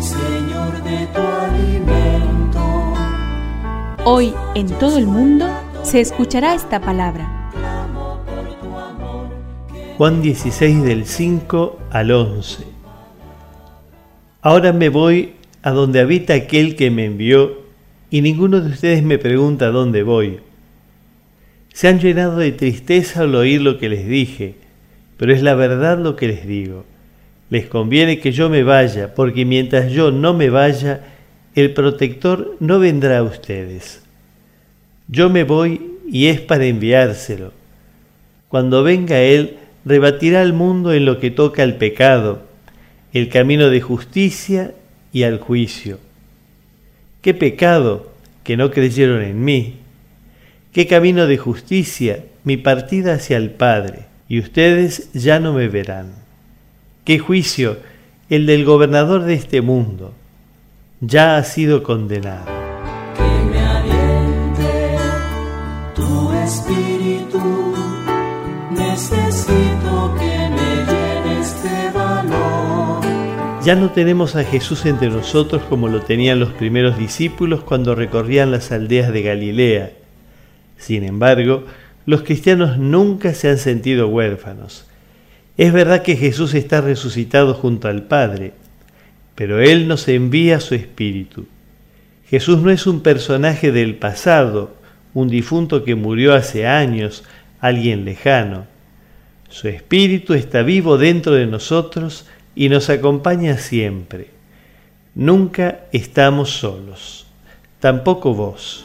Señor, de tu alimento. Hoy en todo el mundo se escuchará esta palabra. Juan 16 del 5 al 11. Ahora me voy a donde habita aquel que me envió y ninguno de ustedes me pregunta dónde voy. Se han llenado de tristeza al oír lo que les dije, pero es la verdad lo que les digo. Les conviene que yo me vaya, porque mientras yo no me vaya, el protector no vendrá a ustedes. Yo me voy y es para enviárselo. Cuando venga Él, rebatirá al mundo en lo que toca al pecado, el camino de justicia y al juicio. Qué pecado que no creyeron en mí. Qué camino de justicia mi partida hacia el Padre, y ustedes ya no me verán. Qué juicio el del gobernador de este mundo. Ya ha sido condenado. Que me aliente tu espíritu. Necesito que me llenes de valor. Ya no tenemos a Jesús entre nosotros como lo tenían los primeros discípulos cuando recorrían las aldeas de Galilea. Sin embargo, los cristianos nunca se han sentido huérfanos. Es verdad que Jesús está resucitado junto al Padre, pero Él nos envía su Espíritu. Jesús no es un personaje del pasado, un difunto que murió hace años, alguien lejano. Su Espíritu está vivo dentro de nosotros y nos acompaña siempre. Nunca estamos solos, tampoco vos.